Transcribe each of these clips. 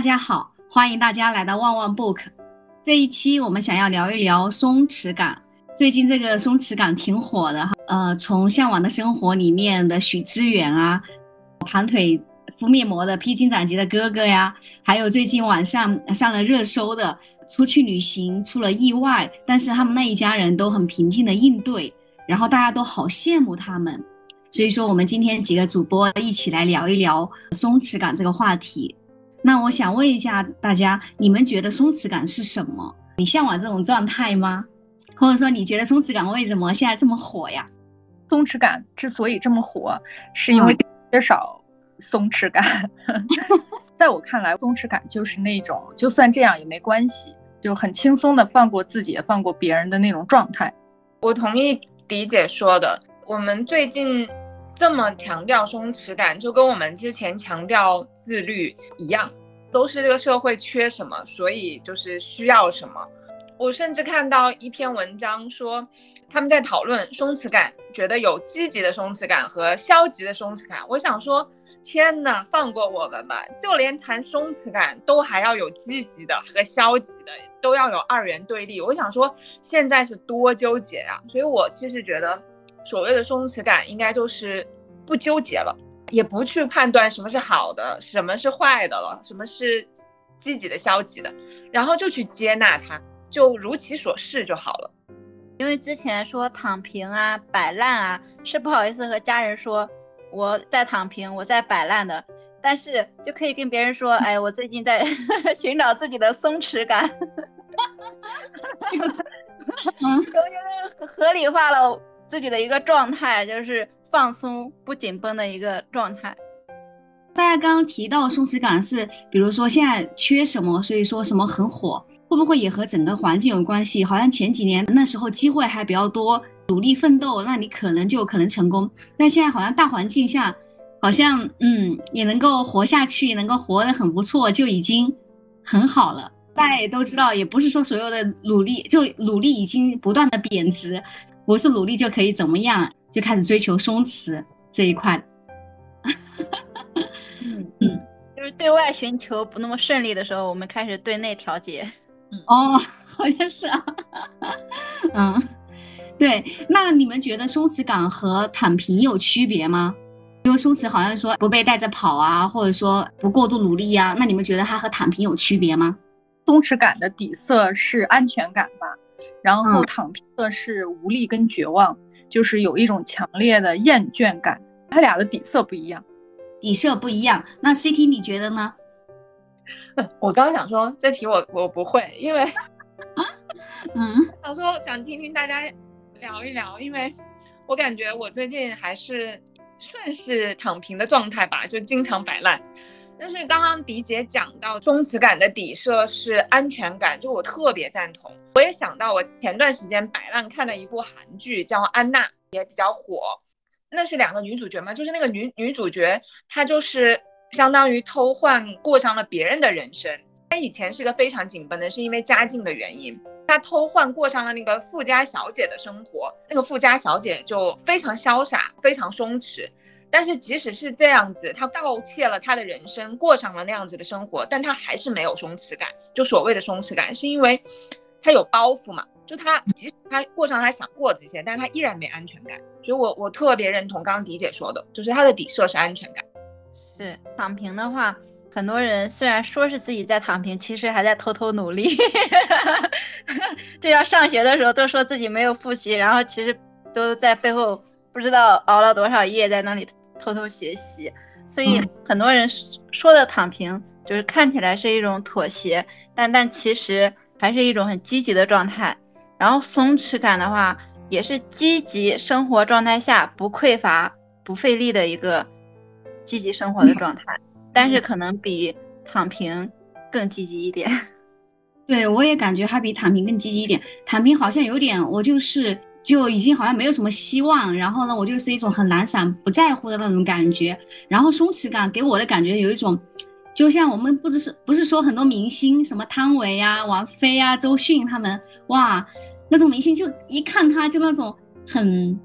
大家好，欢迎大家来到旺旺 Book。这一期我们想要聊一聊松弛感。最近这个松弛感挺火的哈，呃，从《向往的生活》里面的许知远啊，盘腿敷面膜的披荆斩棘的哥哥呀，还有最近网上上了热搜的出去旅行出了意外，但是他们那一家人都很平静的应对，然后大家都好羡慕他们。所以说，我们今天几个主播一起来聊一聊松弛感这个话题。那我想问一下大家，你们觉得松弛感是什么？你向往这种状态吗？或者说，你觉得松弛感为什么现在这么火呀？松弛感之所以这么火，是因为缺少松弛感。在我看来，松弛感就是那种就算这样也没关系，就很轻松的放过自己，放过别人的那种状态。我同意迪姐说的，我们最近。这么强调松弛感，就跟我们之前强调自律一样，都是这个社会缺什么，所以就是需要什么。我甚至看到一篇文章说，他们在讨论松弛感，觉得有积极的松弛感和消极的松弛感。我想说，天呐，放过我们吧！就连谈松弛感都还要有积极的和消极的，都要有二元对立。我想说，现在是多纠结啊！所以我其实觉得。所谓的松弛感，应该就是不纠结了，也不去判断什么是好的，什么是坏的了，什么是积极的、消极的，然后就去接纳它，就如其所是就好了。因为之前说躺平啊、摆烂啊，是不好意思和家人说我在躺平，我在摆烂的，但是就可以跟别人说，哎，我最近在 寻找自己的松弛感，嗯 终于合理化了。自己的一个状态就是放松不紧绷的一个状态。大家刚刚提到松弛感是，比如说现在缺什么，所以说什么很火，会不会也和整个环境有关系？好像前几年那时候机会还比较多，努力奋斗，那你可能就可能成功。但现在好像大环境下，好像嗯也能够活下去，能够活得很不错，就已经很好了。大家也都知道，也不是说所有的努力就努力已经不断的贬值。不是努力就可以怎么样，就开始追求松弛这一块。嗯嗯，就是对外寻求不那么顺利的时候，我们开始对内调节。哦，好像是啊。嗯，对。那你们觉得松弛感和躺平有区别吗？因为松弛好像说不被带着跑啊，或者说不过度努力呀。那你们觉得它和躺平有区别吗？松弛感的底色是安全感吧。然后躺平的是无力跟绝望，就是有一种强烈的厌倦感，它俩的底色不一样，底色不一样。那 CT 你觉得呢？我刚刚想说这题我我不会，因为 嗯，想说想听听大家聊一聊，因为我感觉我最近还是算是躺平的状态吧，就经常摆烂。但是刚刚迪姐讲到松弛感的底色是安全感，就我特别赞同。我也想到我前段时间摆烂看了一部韩剧，叫《安娜》，也比较火。那是两个女主角嘛，就是那个女女主角，她就是相当于偷换过上了别人的人生。她以前是个非常紧绷的，是因为家境的原因，她偷换过上了那个富家小姐的生活。那个富家小姐就非常潇洒，非常松弛。但是即使是这样子，他盗窃了他的人生，过上了那样子的生活，但他还是没有松弛感。就所谓的松弛感，是因为他有包袱嘛？就他即使他过上他想过这些，但是他依然没安全感。所以我我特别认同刚刚迪姐说的，就是他的底色是安全感。是躺平的话，很多人虽然说是自己在躺平，其实还在偷偷努力。就像上学的时候都说自己没有复习，然后其实都在背后不知道熬了多少夜在那里。偷偷学习，所以很多人说的躺平，就是看起来是一种妥协，但但其实还是一种很积极的状态。然后松弛感的话，也是积极生活状态下不匮乏、不费力的一个积极生活的状态，但是可能比躺平更积极一点。对我也感觉它比躺平更积极一点，躺平好像有点我就是。就已经好像没有什么希望，然后呢，我就是一种很懒散、不在乎的那种感觉。然后松弛感给我的感觉有一种，就像我们不只是不是说很多明星，什么汤唯呀、王菲啊、周迅他们，哇，那种明星就一看他就那种很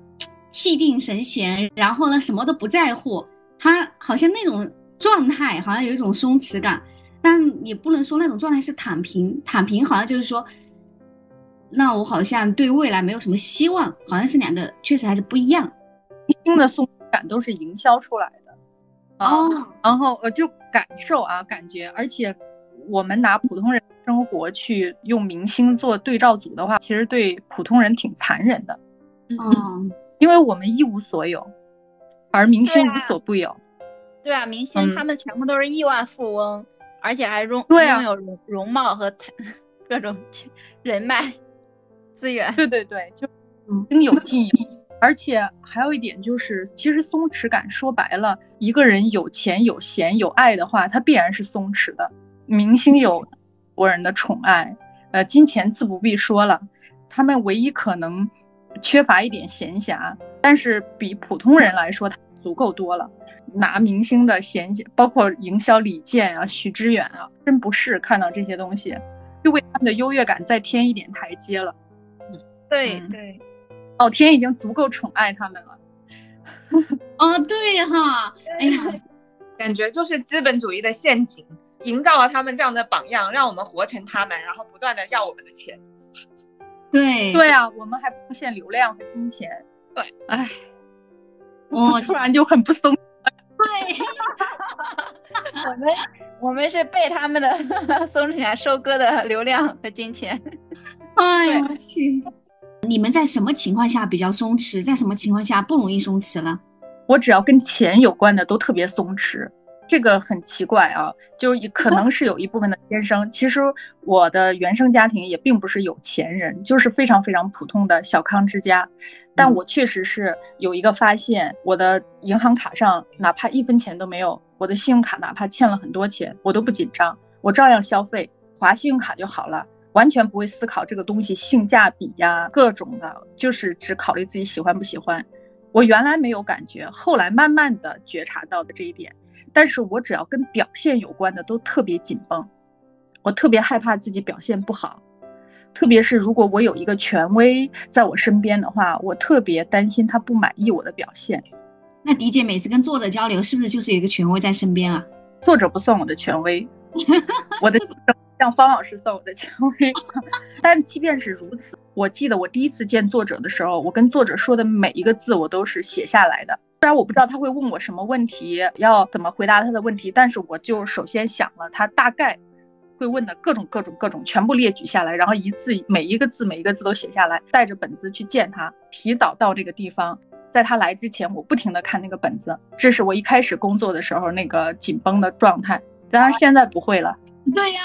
气定神闲，然后呢什么都不在乎，他好像那种状态好像有一种松弛感。但也不能说那种状态是躺平，躺平好像就是说，那我好像对未来没有什么希望，好像是两个确实还是不一样。新的松弛感都是营销出来的，哦，然后呃就感受啊感觉，而且我们拿普通人生活去用明星做对照组的话，其实对普通人挺残忍的，嗯，因为我们一无所有，而明星无所不有。对啊，明星嗯他们全部都是亿万富翁，而且还拥拥有容容貌和财 各种 人脉资源。对对对，就嗯应有尽有。而且还有一点就是，其实松弛感说白了，一个人有钱、有闲、有爱的话，他必然是松弛的。明星有国人的宠爱，呃，金钱自不必说了，他们唯一可能缺乏一点闲暇，但是比普通人来说，他足够多了。拿明星的闲暇，包括营销李健啊、许知远啊，真不是看到这些东西，就为他们的优越感再添一点台阶了。嗯对对，老天已经足够宠爱他们了。哦，对哈，哎呀，感觉就是资本主义的陷阱，营造了他们这样的榜样，让我们活成他们，然后不断的要我们的钱。对，对啊，我们还不限流量和金钱。对，哎，我突然就很不松。对，我们我们是被他们的松弛感收割的流量和金钱。哎呀，我去，你们在什么情况下比较松弛，在什么情况下不容易松弛了？我只要跟钱有关的都特别松弛，这个很奇怪啊，就可能是有一部分的天生。其实我的原生家庭也并不是有钱人，就是非常非常普通的小康之家。但我确实是有一个发现，我的银行卡上哪怕一分钱都没有，我的信用卡哪怕欠了很多钱，我都不紧张，我照样消费，划信用卡就好了。完全不会思考这个东西性价比呀，各种的，就是只考虑自己喜欢不喜欢。我原来没有感觉，后来慢慢的觉察到的这一点。但是我只要跟表现有关的都特别紧绷，我特别害怕自己表现不好，特别是如果我有一个权威在我身边的话，我特别担心他不满意我的表现。那迪姐每次跟作者交流，是不是就是有一个权威在身边啊？作者不算我的权威，我的让方老师算我的权威。但即便是如此，我记得我第一次见作者的时候，我跟作者说的每一个字我都是写下来的。虽然我不知道他会问我什么问题，要怎么回答他的问题，但是我就首先想了他大概会问的各种各种各种，全部列举下来，然后一字每一个字每一个字都写下来，带着本子去见他，提早到这个地方。在他来之前，我不停地看那个本子，这是我一开始工作的时候那个紧绷的状态。当然现在不会了，对呀、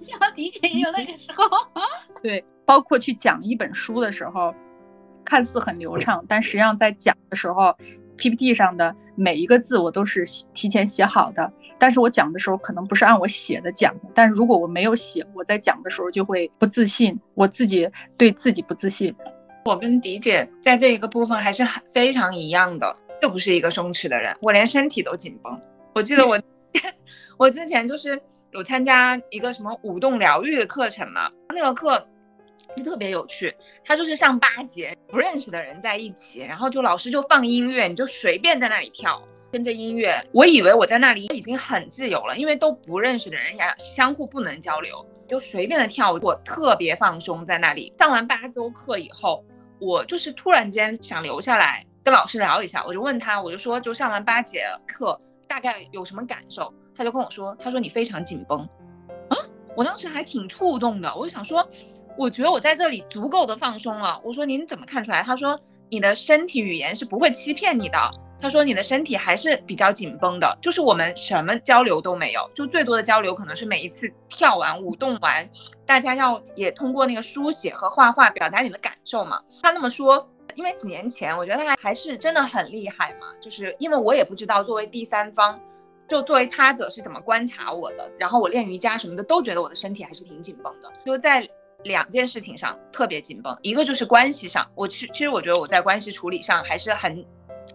像迪姐也有那个时候。对，包括去讲一本书的时候，看似很流畅，但实际上在讲的时候，PPT 上的每一个字我都是提前写好的。但是我讲的时候可能不是按我写的讲的，但是如果我没有写，我在讲的时候就会不自信，我自己对自己不自信。我跟迪姐在这一个部分还是很非常一样的，就不是一个松弛的人，我连身体都紧绷。我记得我 我之前就是有参加一个什么舞动疗愈的课程嘛，那个课就特别有趣，他就是上八节不认识的人在一起，然后就老师就放音乐，你就随便在那里跳。跟着音乐，我以为我在那里已经很自由了，因为都不认识的人呀，相互不能交流，就随便的跳，我特别放松在那里。上完八周课以后，我就是突然间想留下来跟老师聊一下，我就问他，我就说，就上完八节课大概有什么感受？他就跟我说，他说你非常紧绷，啊，我当时还挺触动的，我就想说，我觉得我在这里足够的放松了。我说您怎么看出来？他说你的身体语言是不会欺骗你的。他说你的身体还是比较紧绷的，就是我们什么交流都没有，就最多的交流可能是每一次跳完舞动完，大家要也通过那个书写和画画表达你的感受嘛。他那么说，因为几年前我觉得他还是真的很厉害嘛，就是因为我也不知道作为第三方，就作为他者是怎么观察我的，然后我练瑜伽什么的都觉得我的身体还是挺紧绷的，就在两件事情上特别紧绷，一个就是关系上，我其其实我觉得我在关系处理上还是很。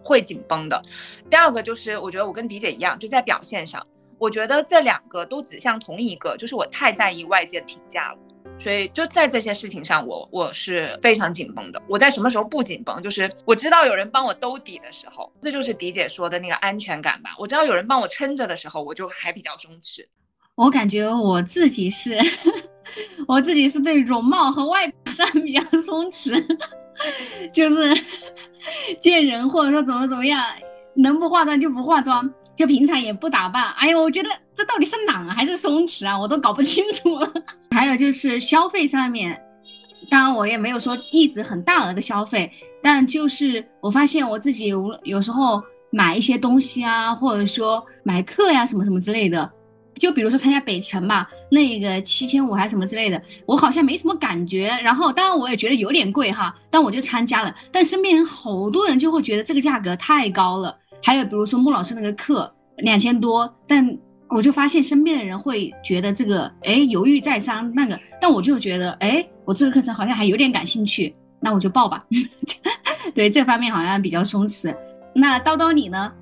会紧绷的。第二个就是，我觉得我跟迪姐一样，就在表现上，我觉得这两个都指向同一个，就是我太在意外界的评价了。所以就在这些事情上，我我是非常紧绷的。我在什么时候不紧绷？就是我知道有人帮我兜底的时候，这就是迪姐说的那个安全感吧。我知道有人帮我撑着的时候，我就还比较松弛。我感觉我自己是，我自己是对容貌和外表上比较松弛，就是 见人或者说怎么怎么样，能不化妆就不化妆，就平常也不打扮。哎呦，我觉得这到底是懒还是松弛啊？我都搞不清楚了。还有就是消费上面，当然我也没有说一直很大额的消费，但就是我发现我自己无有时候买一些东西啊，或者说买课呀什么什么之类的。就比如说参加北辰吧，那个七千五还是什么之类的，我好像没什么感觉。然后当然我也觉得有点贵哈，但我就参加了。但身边人好多人就会觉得这个价格太高了。还有比如说穆老师那个课两千多，但我就发现身边的人会觉得这个哎犹豫再三那个，但我就觉得哎我这个课程好像还有点感兴趣，那我就报吧。对这方面好像比较松弛。那叨叨你呢？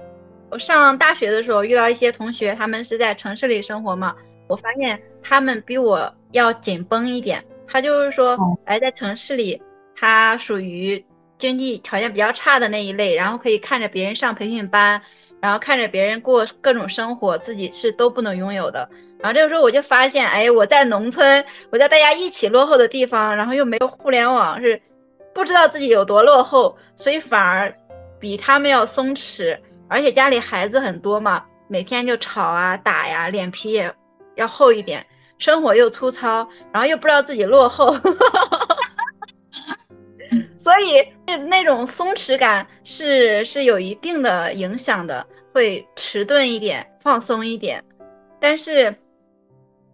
我上大学的时候遇到一些同学，他们是在城市里生活嘛，我发现他们比我要紧绷一点。他就是说，哎，在城市里，他属于经济条件比较差的那一类，然后可以看着别人上培训班，然后看着别人过各种生活，自己是都不能拥有的。然后这个时候我就发现，哎，我在农村，我在大家一起落后的地方，然后又没有互联网，是不知道自己有多落后，所以反而比他们要松弛。而且家里孩子很多嘛，每天就吵啊打呀，脸皮也要厚一点，生活又粗糙，然后又不知道自己落后，所以那那种松弛感是是有一定的影响的，会迟钝一点，放松一点。但是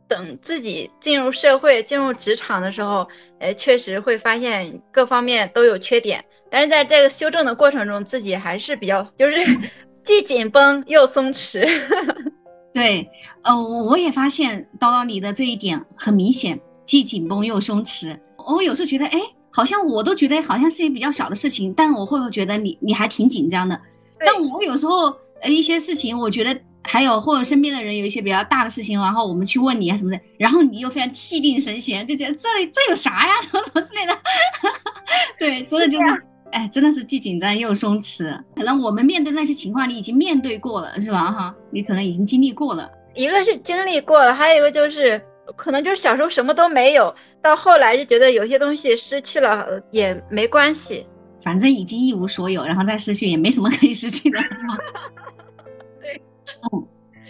等自己进入社会、进入职场的时候，呃，确实会发现各方面都有缺点。但是在这个修正的过程中，自己还是比较就是 既紧绷又松弛。对，呃，我也发现叨叨你的这一点很明显，既紧绷又松弛。我有时候觉得，哎，好像我都觉得好像是一比较小的事情，但我会不会觉得你你还挺紧张的？但我有时候呃一些事情，我觉得还有或者身边的人有一些比较大的事情，然后我们去问你啊什么的，然后你又非常气定神闲，就觉得这这有啥呀，什么什么之类的。对，真的就是。哎，真的是既紧张又松弛。可能我们面对那些情况，你已经面对过了，是吧？哈，你可能已经经历过了。一个是经历过了，还有一个就是可能就是小时候什么都没有，到后来就觉得有些东西失去了也没关系，反正已经一无所有，然后再失去也没什么可以失去的。对，嗯，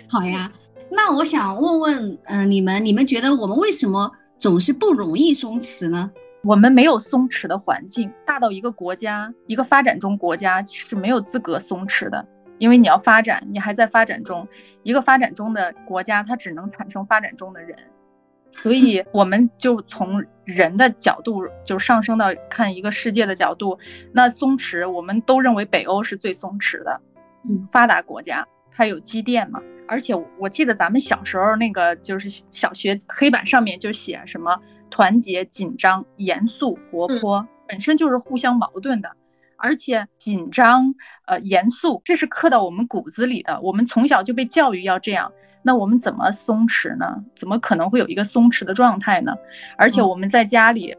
好呀。那我想问问，嗯，你们，你们觉得我们为什么总是不容易松弛呢？我们没有松弛的环境，大到一个国家，一个发展中国家是没有资格松弛的，因为你要发展，你还在发展中。一个发展中的国家，它只能产生发展中的人，所以我们就从人的角度就上升到看一个世界的角度。那松弛，我们都认为北欧是最松弛的，嗯，发达国家它有积淀嘛。而且我记得咱们小时候那个就是小学黑板上面就写什么。团结、紧张、严肃、活泼，本身就是互相矛盾的。而且紧张、呃，严肃，这是刻到我们骨子里的。我们从小就被教育要这样，那我们怎么松弛呢？怎么可能会有一个松弛的状态呢？而且我们在家里，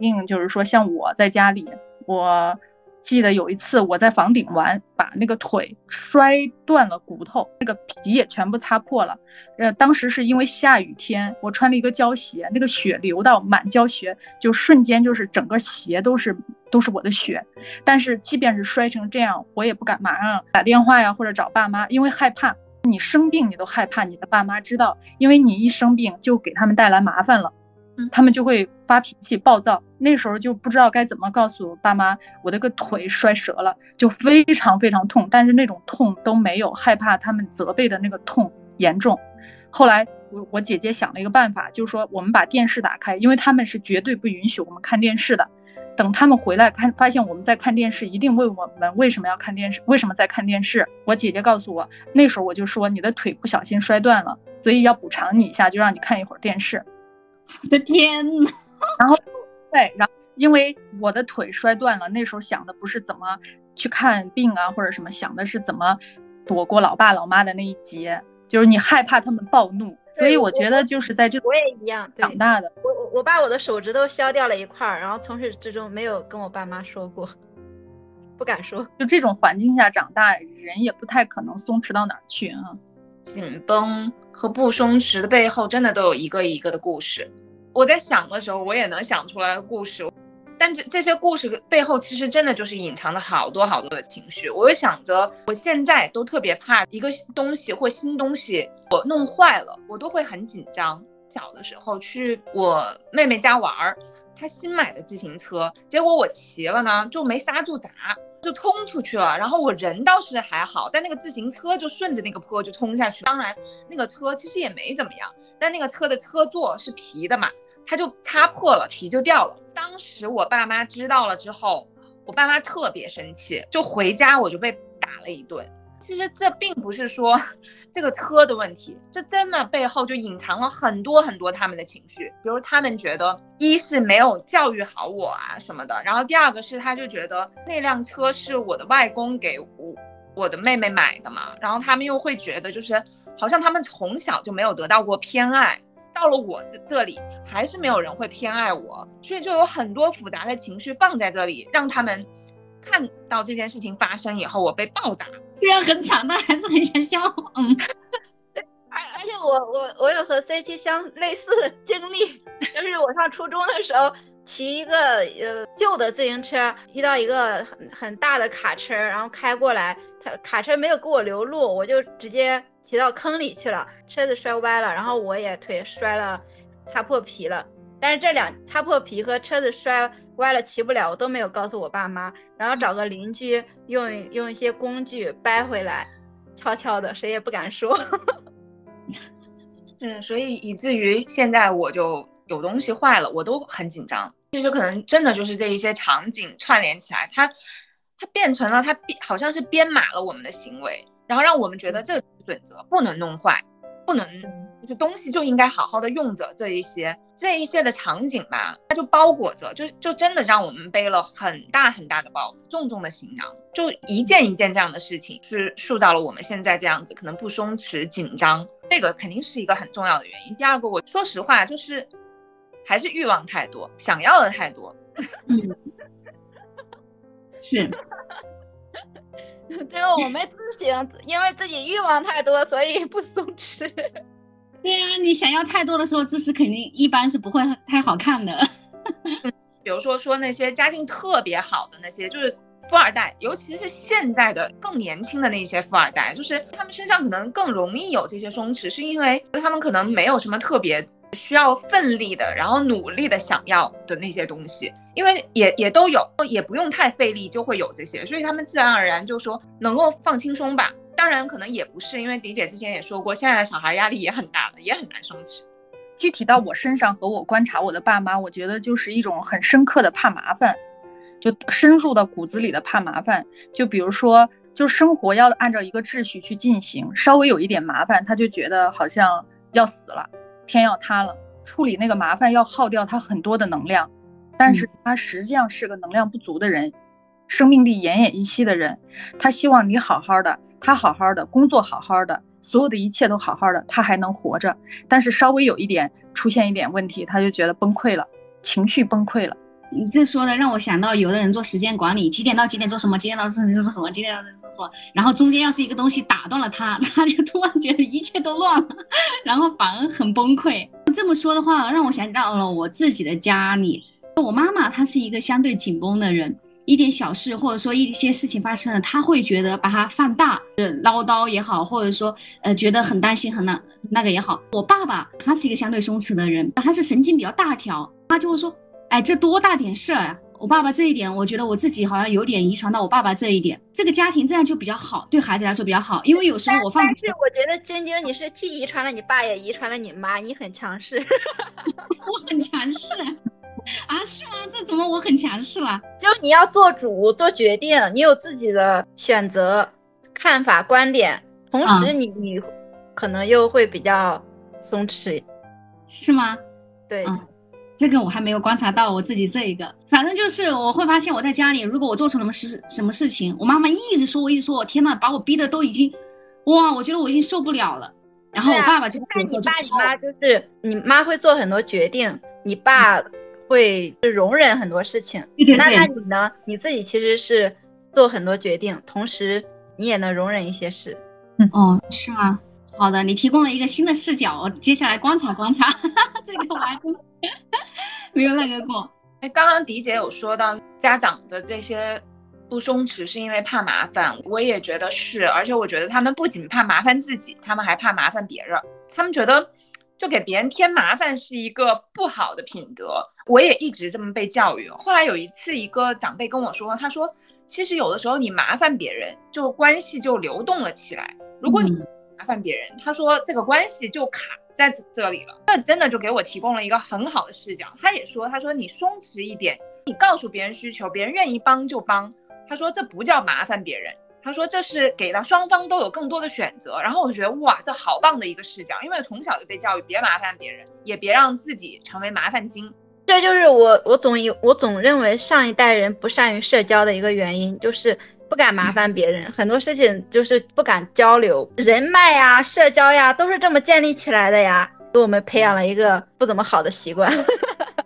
硬就是说，像我在家里，我。记得有一次我在房顶玩，把那个腿摔断了骨头，那个皮也全部擦破了。呃，当时是因为下雨天，我穿了一个胶鞋，那个血流到满胶鞋，就瞬间就是整个鞋都是都是我的血。但是即便是摔成这样，我也不敢马上打电话呀或者找爸妈，因为害怕。你生病你都害怕你的爸妈知道，因为你一生病就给他们带来麻烦了。他们就会发脾气、暴躁，那时候就不知道该怎么告诉爸妈，我的个腿摔折了，就非常非常痛，但是那种痛都没有害怕他们责备的那个痛严重。后来我我姐姐想了一个办法，就是说我们把电视打开，因为他们是绝对不允许我们看电视的。等他们回来看，发现我们在看电视，一定问我们为什么要看电视，为什么在看电视。我姐姐告诉我，那时候我就说你的腿不小心摔断了，所以要补偿你一下，就让你看一会儿电视。我的天呐，然后，对，然后因为我的腿摔断了，那时候想的不是怎么去看病啊，或者什么，想的是怎么躲过老爸老妈的那一劫，就是你害怕他们暴怒，所以我觉得就是在这我也一样长大的。我我我把我的手指头削掉了一块儿，然后从始至终没有跟我爸妈说过，不敢说。就这种环境下长大，人也不太可能松弛到哪儿去啊。紧绷和不松弛的背后，真的都有一个一个的故事。我在想的时候，我也能想出来故事，但这这些故事背后，其实真的就是隐藏了好多好多的情绪。我就想着，我现在都特别怕一个东西或新东西我弄坏了，我都会很紧张。小的时候去我妹妹家玩儿，她新买的自行车，结果我骑了呢，就没刹住闸。就冲出去了，然后我人倒是还好，但那个自行车就顺着那个坡就冲下去。当然，那个车其实也没怎么样，但那个车的车座是皮的嘛，它就擦破了，皮就掉了。当时我爸妈知道了之后，我爸妈特别生气，就回家我就被打了一顿。其实这并不是说这个车的问题，这真的背后就隐藏了很多很多他们的情绪。比如他们觉得，一是没有教育好我啊什么的，然后第二个是他就觉得那辆车是我的外公给我我的妹妹买的嘛，然后他们又会觉得就是好像他们从小就没有得到过偏爱，到了我这这里还是没有人会偏爱我，所以就有很多复杂的情绪放在这里，让他们。看到这件事情发生以后，我被暴打，虽然很惨，但还是很想笑。嗯，而而且我我我有和 CT 相类似的经历，就是我上初中的时候骑一个呃旧的自行车，遇到一个很很大的卡车，然后开过来，他卡车没有给我留路，我就直接骑到坑里去了，车子摔歪了，然后我也腿摔了，擦破皮了。但是这两擦破皮和车子摔。歪了骑不了，我都没有告诉我爸妈，然后找个邻居用用一些工具掰回来，悄悄的，谁也不敢说。是，所以以至于现在我就有东西坏了，我都很紧张。其实可能真的就是这一些场景串联起来，它它变成了它编，好像是编码了我们的行为，然后让我们觉得这个准则不能弄坏。不能，就东西就应该好好的用着这一些这一些的场景吧，它就包裹着，就就真的让我们背了很大很大的包袱，重重的行囊，就一件一件这样的事情，是塑造了我们现在这样子，可能不松弛、紧张，这个肯定是一个很重要的原因。第二个，我说实话，就是还是欲望太多，想要的太多。嗯，是。最后我没自省，因为自己欲望太多，所以不松弛。对呀，你想要太多的时候，姿势肯定一般是不会太好看的。比如说说那些家境特别好的那些，就是富二代，尤其是现在的更年轻的那些富二代，就是他们身上可能更容易有这些松弛，是因为他们可能没有什么特别。需要奋力的，然后努力的想要的那些东西，因为也也都有，也不用太费力就会有这些，所以他们自然而然就说能够放轻松吧。当然可能也不是，因为迪姐之前也说过，现在的小孩压力也很大的，也很难松弛。具体到我身上和我观察我的爸妈，我觉得就是一种很深刻的怕麻烦，就深入到骨子里的怕麻烦。就比如说，就生活要按照一个秩序去进行，稍微有一点麻烦，他就觉得好像要死了。天要塌了，处理那个麻烦要耗掉他很多的能量，但是他实际上是个能量不足的人，生命力奄奄一息的人。他希望你好好的，他好好的工作，好好的，所有的一切都好好的，他还能活着。但是稍微有一点出现一点问题，他就觉得崩溃了，情绪崩溃了。你这说的让我想到，有的人做时间管理，几点到几点做什么，几点到几点做什么，几点到几点做什么，然后中间要是一个东西打断了他，他就突然觉得一切都乱了，然后反而很崩溃。这么说的话，让我想到了我自己的家里，我妈妈她是一个相对紧绷的人，一点小事或者说一些事情发生了，她会觉得把它放大，唠叨也好，或者说呃觉得很担心很那那个也好。我爸爸他是一个相对松弛的人，他是神经比较大条，他就会说。哎，这多大点事儿啊！我爸爸这一点，我觉得我自己好像有点遗传到我爸爸这一点。这个家庭这样就比较好，对孩子来说比较好。因为有时候我放，但是我觉得晶晶你是既遗传了你爸，也遗传了你妈，你很强势。我很强势啊？是吗？这怎么我很强势了？就你要做主做决定，你有自己的选择、看法、观点，同时你你可能又会比较松弛，是吗？对。这个我还没有观察到我自己这一个，反正就是我会发现我在家里，如果我做错什么事什么事情，我妈妈一直说我，一直说我，天呐，把我逼的都已经，哇，我觉得我已经受不了了。然后我爸爸就看你爸你妈就是你妈会做很多决定，你爸会容忍很多事情。那那你呢？你自己其实是做很多决定，同时你也能容忍一些事。嗯哦，是吗？好的，你提供了一个新的视角，接下来观察观察 这个我还 没有那个过。哎，刚刚迪姐有说到家长的这些不松弛是因为怕麻烦，我也觉得是，而且我觉得他们不仅怕麻烦自己，他们还怕麻烦别人，他们觉得就给别人添麻烦是一个不好的品德。我也一直这么被教育。后来有一次，一个长辈跟我说，他说，其实有的时候你麻烦别人，就关系就流动了起来。如果你麻烦别人，他说这个关系就卡在这里了。这真的就给我提供了一个很好的视角。他也说，他说你松弛一点，你告诉别人需求，别人愿意帮就帮。他说这不叫麻烦别人，他说这是给了双方都有更多的选择。然后我觉得哇，这好棒的一个视角，因为从小就被教育别麻烦别人，也别让自己成为麻烦精。这就是我我总以我总认为上一代人不善于社交的一个原因，就是不敢麻烦别人，很多事情就是不敢交流，人脉呀、社交呀都是这么建立起来的呀，给我们培养了一个不怎么好的习惯。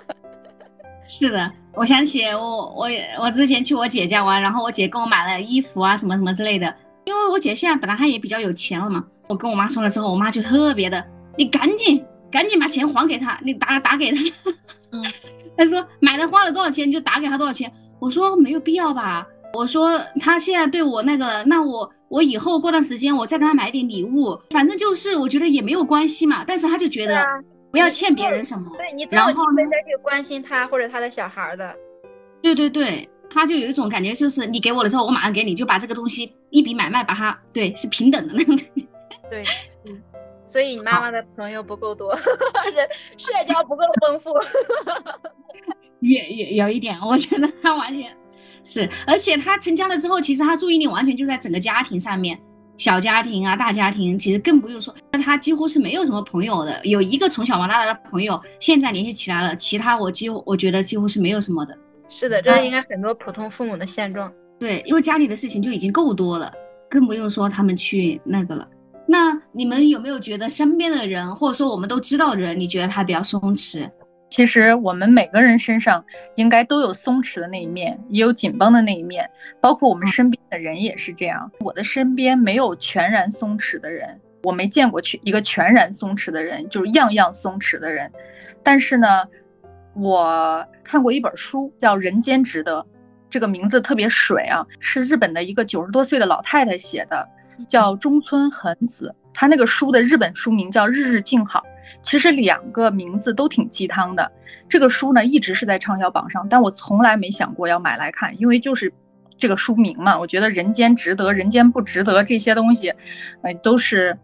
是的，我想起我我我之前去我姐家玩，然后我姐给我买了衣服啊什么什么之类的，因为我姐现在本来她也比较有钱了嘛，我跟我妈说了之后，我妈就特别的，你赶紧。赶紧把钱还给她，你打打给她。嗯，她说买了花了多少钱，你就打给她多少钱。我说没有必要吧。我说他现在对我那个，那我我以后过段时间我再给他买点礼物，反正就是我觉得也没有关系嘛。但是他就觉得不要欠别人什么。对你然后呢再去关心他或者他的小孩的。对对对，他就有一种感觉，就是你给我了之后，我马上给你，就把这个东西一笔买卖，把它对是平等的那种。对，嗯。所以你妈妈的朋友不够多，人社交不够丰富，也也有一点，我觉得他完全是，而且他成家了之后，其实他注意力完全就在整个家庭上面，小家庭啊，大家庭，其实更不用说，那他几乎是没有什么朋友的，有一个从小玩到大的朋友，现在联系起来了，其他我几乎我觉得几乎是没有什么的。是的，这应该很多普通父母的现状。对，因为家里的事情就已经够多了，更不用说他们去那个了。那你们有没有觉得身边的人，或者说我们都知道的人，你觉得他比较松弛？其实我们每个人身上应该都有松弛的那一面，也有紧绷的那一面，包括我们身边的人也是这样。我的身边没有全然松弛的人，我没见过全一个全然松弛的人，就是样样松弛的人。但是呢，我看过一本书，叫《人间值得》，这个名字特别水啊，是日本的一个九十多岁的老太太写的。叫中村恒子，她那个书的日本书名叫《日日静好》，其实两个名字都挺鸡汤的。这个书呢一直是在畅销榜上，但我从来没想过要买来看，因为就是这个书名嘛，我觉得人间值得，人间不值得这些东西，呃，都是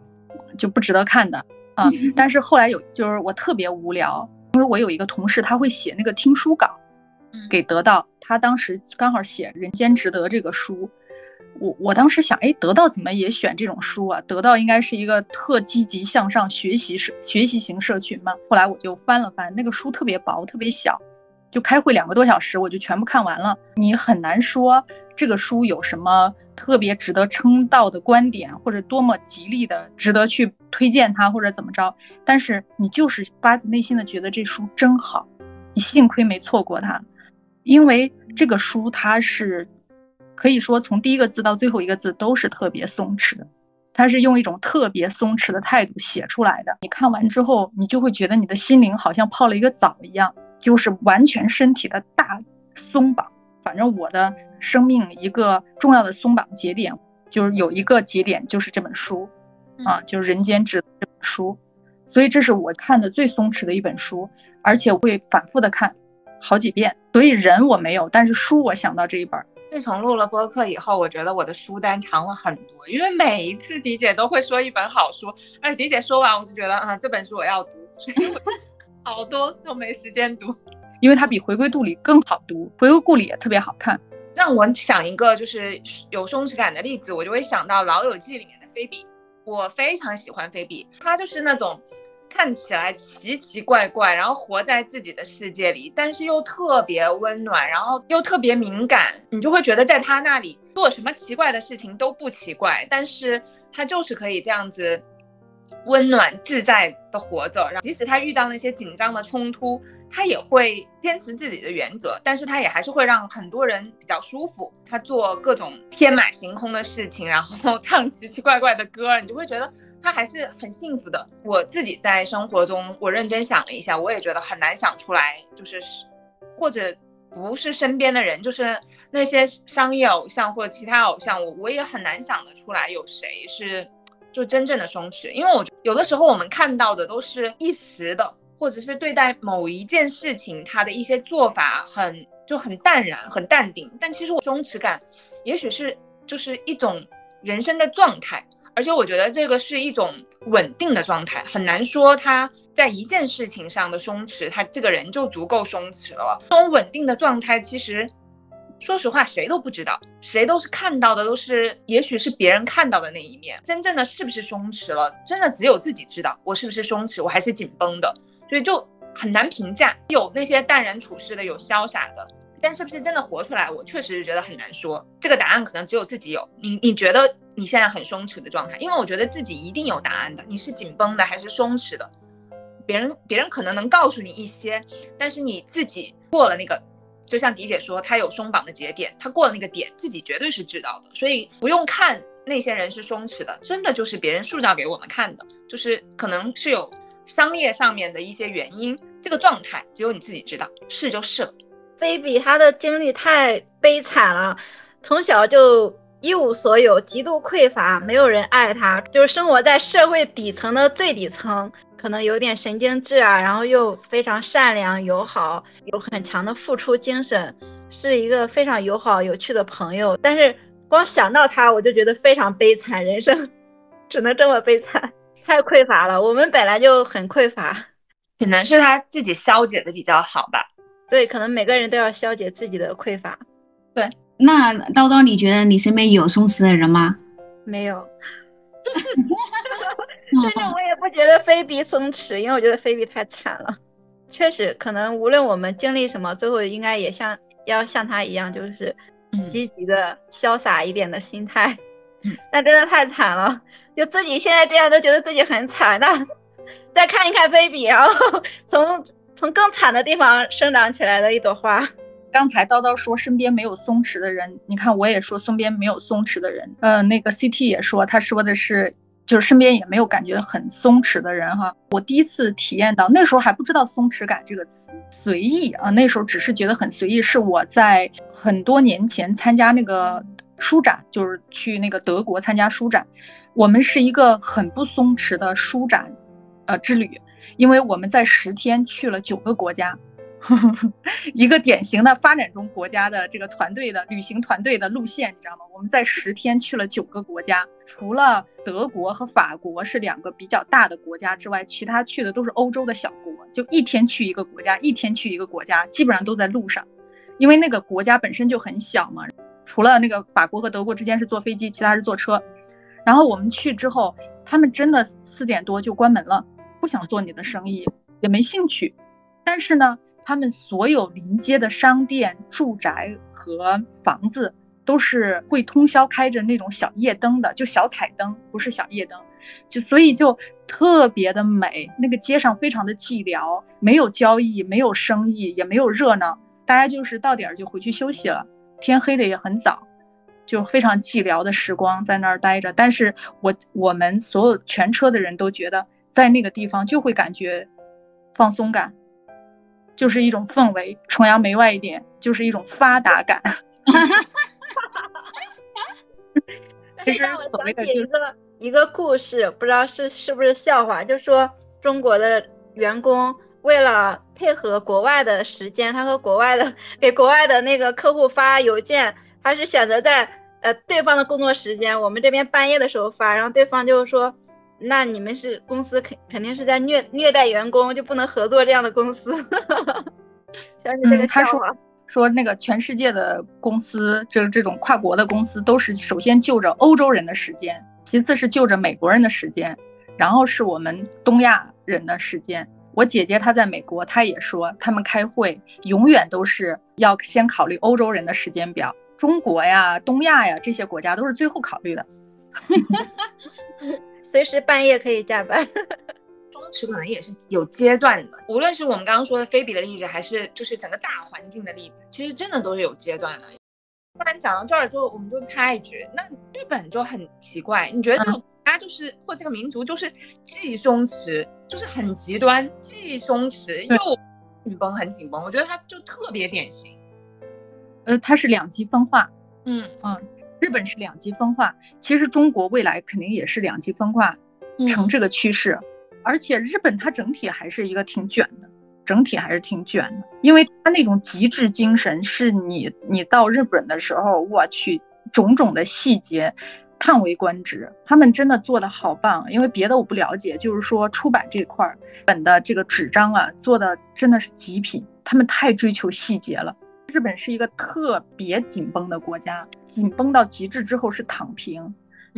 就不值得看的啊。但是后来有，就是我特别无聊，因为我有一个同事，他会写那个听书稿，给得到，他当时刚好写《人间值得》这个书。我我当时想，哎，得到怎么也选这种书啊？得到应该是一个特积极向上学习社学习型社群嘛。后来我就翻了翻，那个书特别薄，特别小，就开会两个多小时，我就全部看完了。你很难说这个书有什么特别值得称道的观点，或者多么吉利的值得去推荐它，或者怎么着。但是你就是发自内心的觉得这书真好，你幸亏没错过它，因为这个书它是。可以说，从第一个字到最后一个字都是特别松弛的，他是用一种特别松弛的态度写出来的。你看完之后，你就会觉得你的心灵好像泡了一个澡一样，就是完全身体的大松绑。反正我的生命一个重要的松绑节点，就是有一个节点就是这本书，啊，就是《人间值》这本书。所以这是我看的最松弛的一本书，而且会反复的看好几遍。所以人我没有，但是书我想到这一本。自从录了播客以后，我觉得我的书单长了很多，因为每一次迪姐都会说一本好书，而且迪姐说完，我就觉得啊，这本书我要读，所以 好多都没时间读，因为它比《回归故里》更好读，《回归故里》也特别好看。让我想一个就是有松弛感的例子，我就会想到《老友记》里面的菲比，我非常喜欢菲比，她就是那种。看起来奇奇怪怪，然后活在自己的世界里，但是又特别温暖，然后又特别敏感，你就会觉得在他那里做什么奇怪的事情都不奇怪，但是他就是可以这样子温暖自在的活着，然后即使他遇到那些紧张的冲突，他也会坚持自己的原则，但是他也还是会让很多人比较舒服。他做各种天马行空的事情，然后唱奇奇怪怪的歌，你就会觉得他还是很幸福的。我自己在生活中，我认真想了一下，我也觉得很难想出来，就是或者不是身边的人，就是那些商业偶像或者其他偶像，我我也很难想得出来有谁是。就真正的松弛，因为我有的时候我们看到的都是一时的，或者是对待某一件事情他的一些做法很就很淡然、很淡定。但其实我松弛感，也许是就是一种人生的状态，而且我觉得这个是一种稳定的状态，很难说他在一件事情上的松弛，他这个人就足够松弛了。这种稳定的状态其实。说实话，谁都不知道，谁都是看到的，都是也许是别人看到的那一面。真正的是不是松弛了，真的只有自己知道。我是不是松弛，我还是紧绷的，所以就很难评价。有那些淡然处事的，有潇洒的，但是不是真的活出来，我确实是觉得很难说。这个答案可能只有自己有。你你觉得你现在很松弛的状态？因为我觉得自己一定有答案的。你是紧绷的还是松弛的？别人别人可能能告诉你一些，但是你自己过了那个。就像迪姐说，她有松绑的节点，她过了那个点，自己绝对是知道的，所以不用看那些人是松弛的，真的就是别人塑造给我们看的，就是可能是有商业上面的一些原因，这个状态只有你自己知道，是就是了。菲比她的经历太悲惨了，从小就一无所有，极度匮乏，没有人爱她，就是生活在社会底层的最底层。可能有点神经质啊，然后又非常善良友好，有很强的付出精神，是一个非常友好有趣的朋友。但是光想到他，我就觉得非常悲惨，人生只能这么悲惨，太匮乏了。我们本来就很匮乏，可能是他自己消解的比较好吧。对，可能每个人都要消解自己的匮乏。对，那叨叨，你觉得你身边有松弛的人吗？没有。甚至我也不觉得菲比松弛，因为我觉得菲比太惨了。确实，可能无论我们经历什么，最后应该也像要像他一样，就是积极的、潇洒一点的心态。那真的太惨了，就自己现在这样都觉得自己很惨。那 再看一看菲比，然后 从从更惨的地方生长起来的一朵花。刚才叨叨说身边没有松弛的人，你看我也说身边没有松弛的人。嗯，那个 CT 也说，他说的是。就是身边也没有感觉很松弛的人哈，我第一次体验到，那时候还不知道松弛感这个词，随意啊，那时候只是觉得很随意。是我在很多年前参加那个书展，就是去那个德国参加书展，我们是一个很不松弛的书展，呃之旅，因为我们在十天去了九个国家。一个典型的发展中国家的这个团队的旅行团队的路线，你知道吗？我们在十天去了九个国家，除了德国和法国是两个比较大的国家之外，其他去的都是欧洲的小国。就一天去一个国家，一天去一个国家，基本上都在路上，因为那个国家本身就很小嘛。除了那个法国和德国之间是坐飞机，其他是坐车。然后我们去之后，他们真的四点多就关门了，不想做你的生意，也没兴趣。但是呢。他们所有临街的商店、住宅和房子都是会通宵开着那种小夜灯的，就小彩灯，不是小夜灯，就所以就特别的美。那个街上非常的寂寥，没有交易，没有生意，也没有热闹，大家就是到点儿就回去休息了。天黑的也很早，就非常寂寥的时光在那儿待着。但是我我们所有全车的人都觉得，在那个地方就会感觉放松感。就是一种氛围，崇洋媚外一点，就是一种发达感。其实所谓的一个一个故事，不知道是是不是笑话，就说中国的员工为了配合国外的时间，他和国外的给国外的那个客户发邮件，他是选择在呃对方的工作时间，我们这边半夜的时候发，然后对方就说。那你们是公司肯肯定是在虐虐待员工，就不能合作这样的公司。相信这个他说说那个全世界的公司，这这种跨国的公司都是首先就着欧洲人的时间，其次是就着美国人的时间，然后是我们东亚人的时间。我姐姐她在美国，她也说他们开会永远都是要先考虑欧洲人的时间表，中国呀、东亚呀这些国家都是最后考虑的。随时半夜可以加班。松弛可能也是有阶段的，无论是我们刚刚说的菲比的例子，还是就是整个大环境的例子，其实真的都是有阶段的。突然讲到这儿，就我们就插一句，那日本就很奇怪，你觉得这个国家就是或这个民族就是既松弛，就是很极端，既松弛又紧绷，很紧绷。我觉得它就特别典型。呃，它是两极分化。嗯嗯，日本是两极分化，其实中国未来肯定也是两极分化成这个趋势。而且日本它整体还是一个挺卷的，整体还是挺卷的，因为它那种极致精神是你你到日本的时候，我去种种的细节，叹为观止。他们真的做的好棒，因为别的我不了解，就是说出版这块儿本的这个纸张啊，做的真的是极品，他们太追求细节了。日本是一个特别紧绷的国家，紧绷到极致之后是躺平。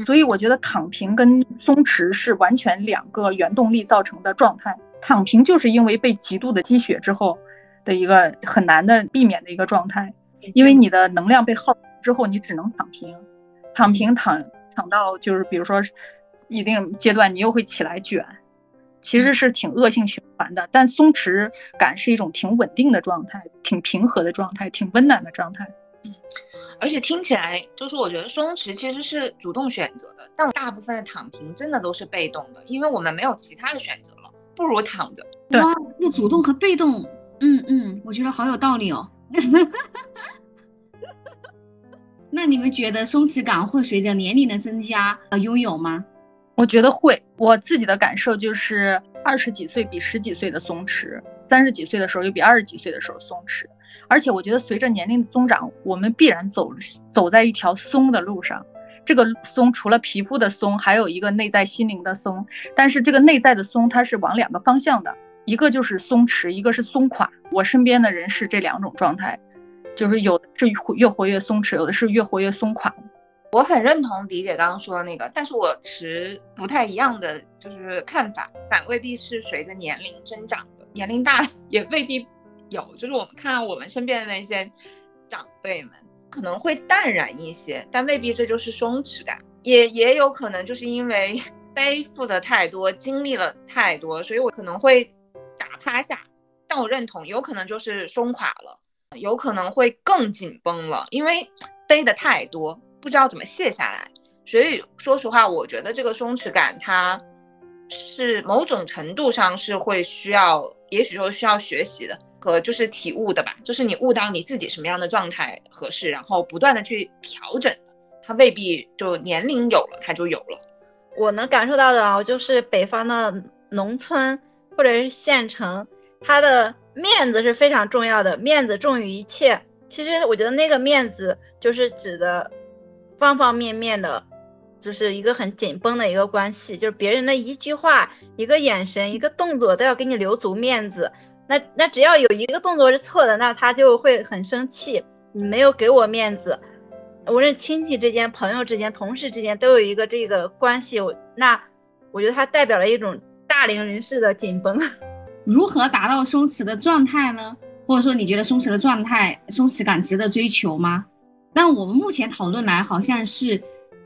所以我觉得躺平跟松弛是完全两个原动力造成的状态。躺平就是因为被极度的积雪之后的一个很难的避免的一个状态，因为你的能量被耗之后，你只能躺平，躺平躺躺到就是比如说一定阶段你又会起来卷，其实是挺恶性循环的。但松弛感是一种挺稳定的状态，挺平和的状态，挺温暖的状态。嗯。而且听起来就是，我觉得松弛其实是主动选择的，但大部分的躺平真的都是被动的，因为我们没有其他的选择了，不如躺着。哇，那主动和被动，嗯嗯，我觉得好有道理哦。那你们觉得松弛感会随着年龄的增加而拥有吗？我觉得会，我自己的感受就是二十几岁比十几岁的松弛，三十几岁的时候又比二十几岁的时候松弛。而且我觉得，随着年龄的增长，我们必然走走在一条松的路上。这个松除了皮肤的松，还有一个内在心灵的松。但是这个内在的松，它是往两个方向的，一个就是松弛，一个是松垮。我身边的人是这两种状态，就是有的是越活越松弛，有的是越活越松垮。我很认同迪姐刚刚说的那个，但是我持不太一样的就是看法，反未必是随着年龄增长的，年龄大也未必。有，就是我们看我们身边的那些长辈们可能会淡然一些，但未必这就是松弛感，也也有可能就是因为背负的太多，经历了太多，所以我可能会打趴下。但我认同，有可能就是松垮了，有可能会更紧绷了，因为背的太多，不知道怎么卸下来。所以说实话，我觉得这个松弛感，它是某种程度上是会需要，也许说需要学习的。和就是体悟的吧，就是你悟到你自己什么样的状态合适，然后不断的去调整，它未必就年龄有了它就有了。我能感受到的啊，就是北方的农村或者是县城，它的面子是非常重要的，面子重于一切。其实我觉得那个面子就是指的方方面面的，就是一个很紧绷的一个关系，就是别人的一句话、一个眼神、一个动作都要给你留足面子。那那只要有一个动作是错的，那他就会很生气。你没有给我面子，无论亲戚之间、朋友之间、同事之间，都有一个这个关系。那我觉得它代表了一种大龄人士的紧绷。如何达到松弛的状态呢？或者说你觉得松弛的状态、松弛感值得追求吗？但我们目前讨论来，好像是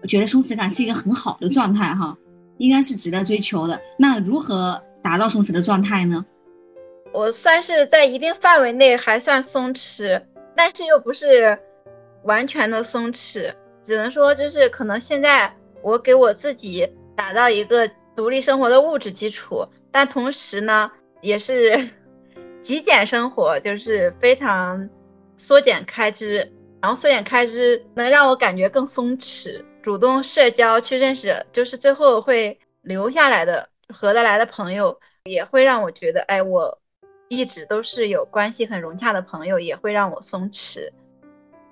觉得松弛感是一个很好的状态，哈，应该是值得追求的。那如何达到松弛的状态呢？我算是在一定范围内还算松弛，但是又不是完全的松弛，只能说就是可能现在我给我自己打造一个独立生活的物质基础，但同时呢也是 极简生活，就是非常缩减开支，然后缩减开支能让我感觉更松弛，主动社交去认识，就是最后会留下来的合得来的朋友，也会让我觉得，哎我。一直都是有关系很融洽的朋友，也会让我松弛。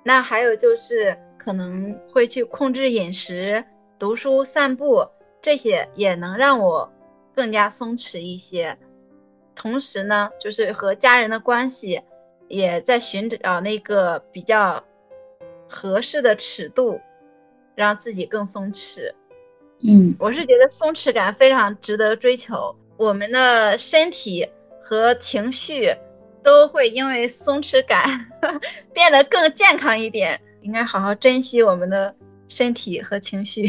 那还有就是可能会去控制饮食、读书、散步，这些也能让我更加松弛一些。同时呢，就是和家人的关系也在寻找那个比较合适的尺度，让自己更松弛。嗯，我是觉得松弛感非常值得追求。我们的身体。和情绪都会因为松弛感 变得更健康一点，应该好好珍惜我们的身体和情绪。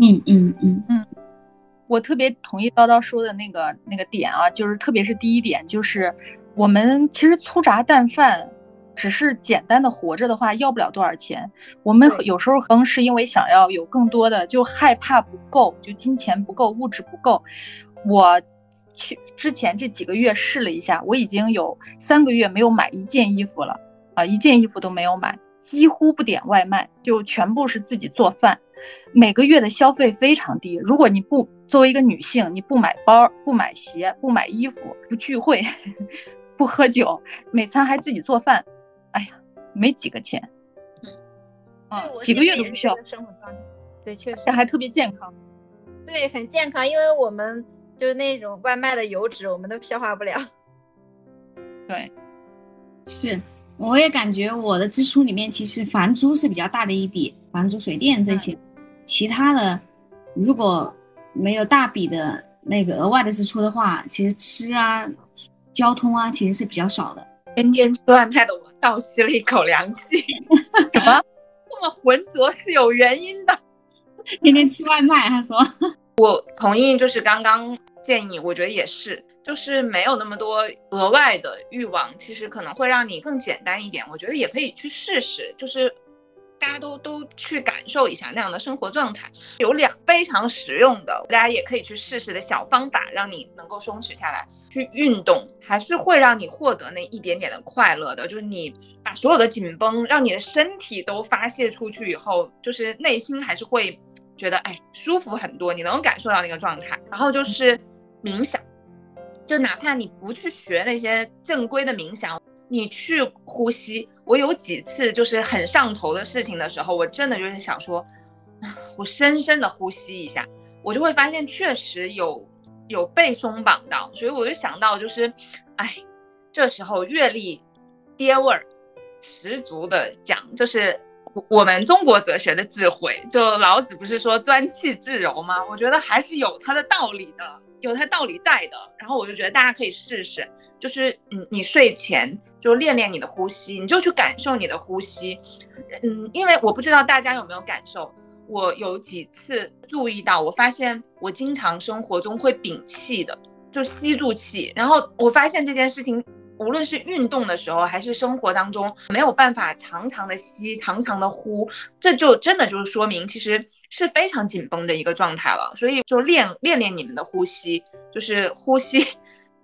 嗯嗯嗯嗯。我特别同意叨叨说的那个那个点啊，就是特别是第一点，就是我们其实粗茶淡饭，只是简单的活着的话，要不了多少钱。我们有时候可能是因为想要有更多的，就害怕不够，就金钱不够，物质不够。我去之前这几个月试了一下，我已经有三个月没有买一件衣服了啊，一件衣服都没有买，几乎不点外卖，就全部是自己做饭。每个月的消费非常低。如果你不作为一个女性，你不买包、不买鞋、不买衣服、不聚会、不喝酒，每餐还自己做饭，哎呀，没几个钱。嗯，啊，几个月都不需要生活状态。对，确实，这还特别健康。对，很健康，因为我们就是那种外卖的油脂，我们都消化不了。对，是，我也感觉我的支出里面，其实房租是比较大的一笔，房租、水电这些。其他的，如果没有大笔的那个额外的支出的话，其实吃啊、交通啊，其实是比较少的。天天吃外卖的我倒吸了一口凉气。什么？这么浑浊是有原因的。天天吃外卖，他说。我同意，就是刚刚建议，我觉得也是，就是没有那么多额外的欲望，其实可能会让你更简单一点。我觉得也可以去试试，就是。大家都都去感受一下那样的生活状态，有两非常实用的，大家也可以去试试的小方法，让你能够松弛下来。去运动还是会让你获得那一点点的快乐的，就是你把所有的紧绷，让你的身体都发泄出去以后，就是内心还是会觉得哎舒服很多，你能感受到那个状态。然后就是冥想，就哪怕你不去学那些正规的冥想。你去呼吸，我有几次就是很上头的事情的时候，我真的就是想说，我深深的呼吸一下，我就会发现确实有有被松绑到，所以我就想到就是，哎，这时候阅历爹味儿十足的讲，就是我们中国哲学的智慧，就老子不是说专气致柔吗？我觉得还是有它的道理的。有它道理在的，然后我就觉得大家可以试试，就是嗯，你睡前就练练你的呼吸，你就去感受你的呼吸，嗯，因为我不知道大家有没有感受，我有几次注意到，我发现我经常生活中会屏气的，就吸住气，然后我发现这件事情。无论是运动的时候，还是生活当中，没有办法常常的吸，常常的呼，这就真的就是说明，其实是非常紧绷的一个状态了。所以就练练练你们的呼吸，就是呼吸。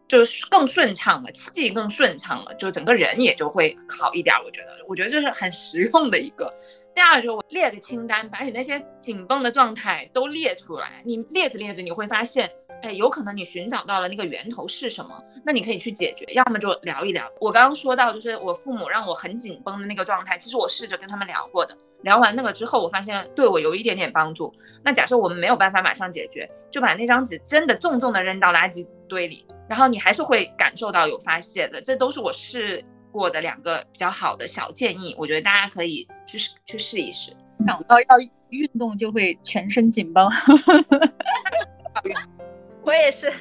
就更顺畅了，气更顺畅了，就整个人也就会好一点。我觉得，我觉得这是很实用的一个。第二，就我列个清单，把你那些紧绷的状态都列出来。你列着列着，你会发现，哎，有可能你寻找到了那个源头是什么，那你可以去解决。要么就聊一聊。我刚刚说到，就是我父母让我很紧绷的那个状态，其实我试着跟他们聊过的。聊完那个之后，我发现对我有一点点帮助。那假设我们没有办法马上解决，就把那张纸真的重重的扔到垃圾堆里。然后你还是会感受到有发泄的，这都是我试过的两个比较好的小建议，我觉得大家可以去去试一试。想到要运动就会全身紧绷，我也是。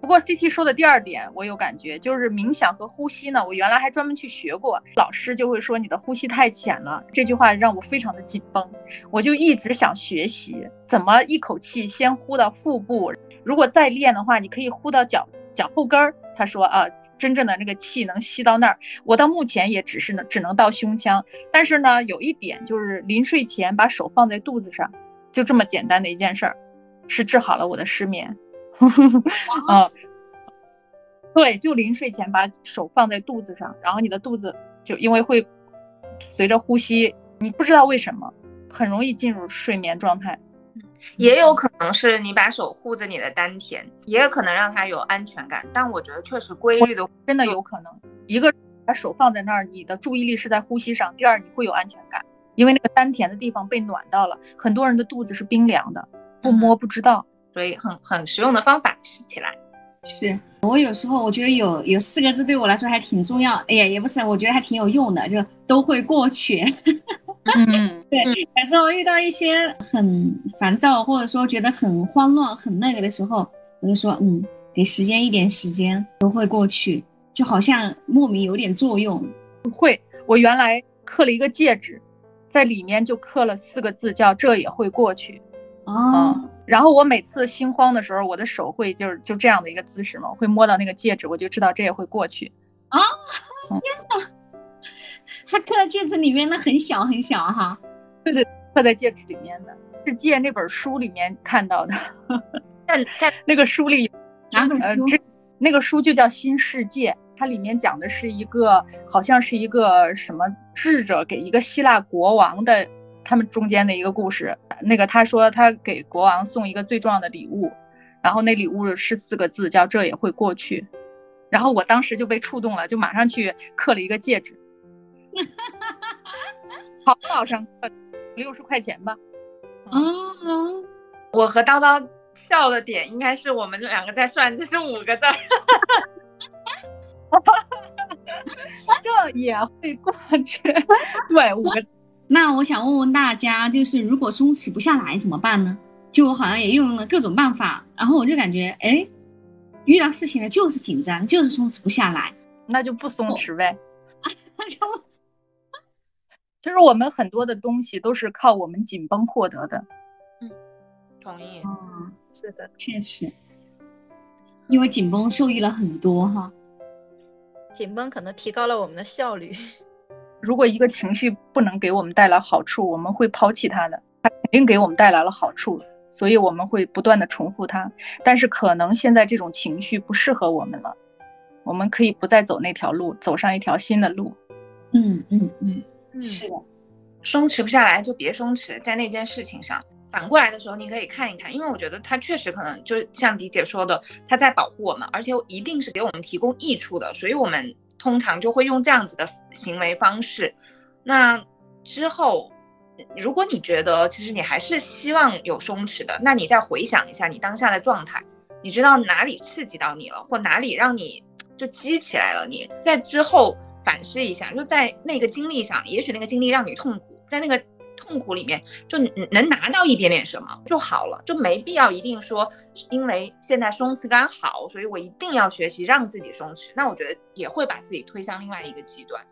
不过 CT 说的第二点我有感觉，就是冥想和呼吸呢，我原来还专门去学过，老师就会说你的呼吸太浅了，这句话让我非常的紧绷，我就一直想学习怎么一口气先呼到腹部，如果再练的话，你可以呼到脚。脚后跟儿，他说啊，真正的那个气能吸到那儿。我到目前也只是能只能到胸腔，但是呢，有一点就是临睡前把手放在肚子上，就这么简单的一件事儿，是治好了我的失眠。啊，对，就临睡前把手放在肚子上，然后你的肚子就因为会随着呼吸，你不知道为什么很容易进入睡眠状态。也有可能是你把手护着你的丹田，也有可能让他有安全感。但我觉得确实规律的真的有可能。一个把手放在那儿，你的注意力是在呼吸上；第二，你会有安全感，因为那个丹田的地方被暖到了。很多人的肚子是冰凉的，不摸不知道，所以很很实用的方法试起来。是我有时候我觉得有有四个字对我来说还挺重要。哎呀，也不是，我觉得还挺有用的，就都会过去。嗯，对，有时候遇到一些很烦躁，或者说觉得很慌乱、很那个的时候，我就说，嗯，给时间一点时间，都会过去，就好像莫名有点作用。会，我原来刻了一个戒指，在里面就刻了四个字，叫“这也会过去”。哦，然后我每次心慌的时候，我的手会就是就这样的一个姿势嘛，我会摸到那个戒指，我就知道这也会过去。啊，天哪！他刻在戒指里面，那很小很小哈。对对，刻在戒指里面的，《是借》那本书里面看到的。在在 那个书里，哪本书？这那个书就叫《新世界》，它里面讲的是一个好像是一个什么智者给一个希腊国王的。他们中间的一个故事，那个他说他给国王送一个最重要的礼物，然后那礼物是四个字，叫这也会过去。然后我当时就被触动了，就马上去刻了一个戒指，淘宝上刻六十块钱吧。嗯，我和叨叨笑的点应该是我们两个在算，这是五个字儿，这也会过去。对，五个。那我想问问大家，就是如果松弛不下来怎么办呢？就我好像也用了各种办法，然后我就感觉，哎，遇到事情了就是紧张，就是松弛不下来，那就不松弛呗。就是我们很多的东西都是靠我们紧绷获得的。嗯，同意。嗯，是的，确实，因为紧绷受益了很多哈。紧绷可能提高了我们的效率。如果一个情绪不能给我们带来好处，我们会抛弃它的。它肯定给我们带来了好处，所以我们会不断的重复它。但是可能现在这种情绪不适合我们了，我们可以不再走那条路，走上一条新的路。嗯嗯嗯，是的，松弛不下来就别松弛，在那件事情上。反过来的时候，你可以看一看，因为我觉得它确实可能就像迪姐说的，它在保护我们，而且一定是给我们提供益处的，所以我们。通常就会用这样子的行为方式。那之后，如果你觉得其实你还是希望有松弛的，那你再回想一下你当下的状态，你知道哪里刺激到你了，或哪里让你就激起来了？你在之后反思一下，就在那个经历上，也许那个经历让你痛苦，在那个。痛苦里面就能拿到一点点什么就好了，就没必要一定说，因为现在松弛感好，所以我一定要学习让自己松弛。那我觉得也会把自己推向另外一个极端。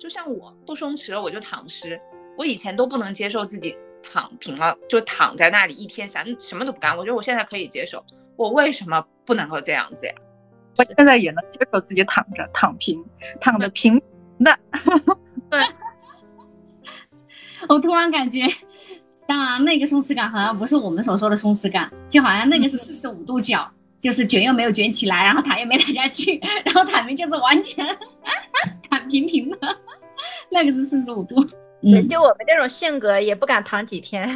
就像我不松弛了，我就躺尸。我以前都不能接受自己躺平了，就躺在那里一天啥什么都不干。我觉得我现在可以接受，我为什么不能够这样子呀？我现在也能接受自己躺着躺平，躺的平的。对。我突然感觉，当然那个松弛感好像不是我们所说的松弛感，就好像那个是四十五度角，就是卷又没有卷起来，然后躺又没躺下去，然后躺平就是完全躺平平的，那个是四十五度。对，就我们这种性格也不敢躺几天。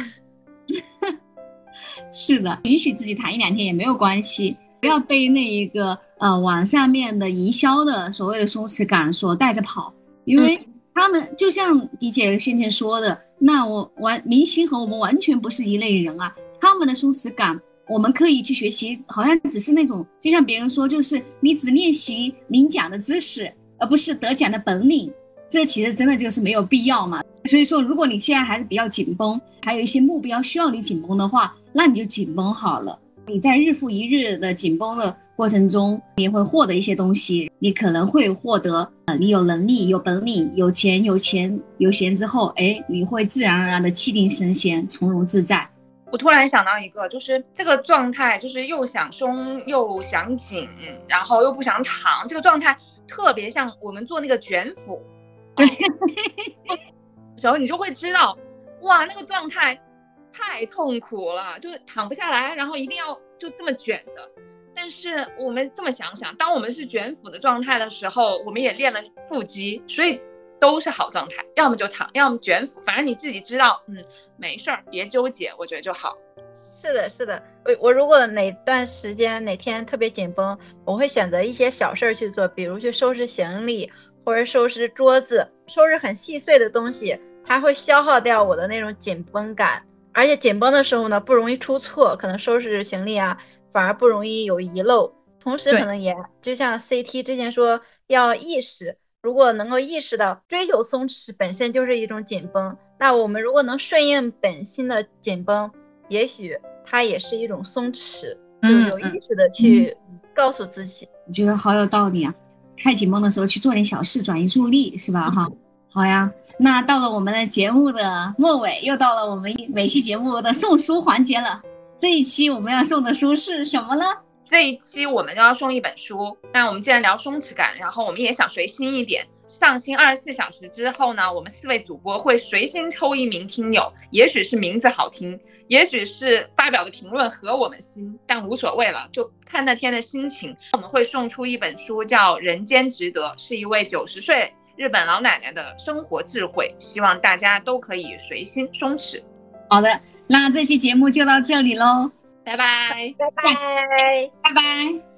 是的，允许自己躺一两天也没有关系，不要被那一个呃往上面的营销的所谓的松弛感所带着跑，因为。他们就像迪姐先前说的，那我完明星和我们完全不是一类人啊。他们的松弛感，我们可以去学习，好像只是那种，就像别人说，就是你只练习领奖的知识，而不是得奖的本领。这其实真的就是没有必要嘛。所以说，如果你现在还是比较紧绷，还有一些目标需要你紧绷的话，那你就紧绷好了。你在日复一日的紧绷的过程中，你会获得一些东西。你可能会获得，呃，你有能力、有本领、有钱、有钱、有闲之后，哎，你会自然而然的气定神闲、从容自在。我突然想到一个，就是这个状态，就是又想松又想紧，然后又不想躺，这个状态特别像我们做那个卷腹，对，时候你就会知道，哇，那个状态。太痛苦了，就是躺不下来，然后一定要就这么卷着。但是我们这么想想，当我们是卷腹的状态的时候，我们也练了腹肌，所以都是好状态。要么就躺，要么卷腹，反正你自己知道，嗯，没事儿，别纠结，我觉得就好。是的，是的，我我如果哪段时间哪天特别紧绷，我会选择一些小事儿去做，比如去收拾行李，或者收拾桌子，收拾很细碎的东西，它会消耗掉我的那种紧绷感。而且紧绷的时候呢，不容易出错，可能收拾行李啊，反而不容易有遗漏。同时，可能也就像 CT 之前说，要意识，如果能够意识到追求松弛本身就是一种紧绷，那我们如果能顺应本心的紧绷，也许它也是一种松弛，就有意识的去告诉自己。我觉得好有道理啊！太紧绷的时候去做点小事，转移注意力，是吧？哈。好呀，那到了我们的节目的末尾，又到了我们每期节目的送书环节了。这一期我们要送的书是什么呢？这一期我们就要送一本书。那我们既然聊松弛感，然后我们也想随心一点。上新二十四小时之后呢，我们四位主播会随心抽一名听友，也许是名字好听，也许是发表的评论合我们心，但无所谓了，就看那天的心情。我们会送出一本书，叫《人间值得》，是一位九十岁日本老奶奶的生活智慧，希望大家都可以随心松弛。好的，那这期节目就到这里喽，拜拜，拜拜，拜拜。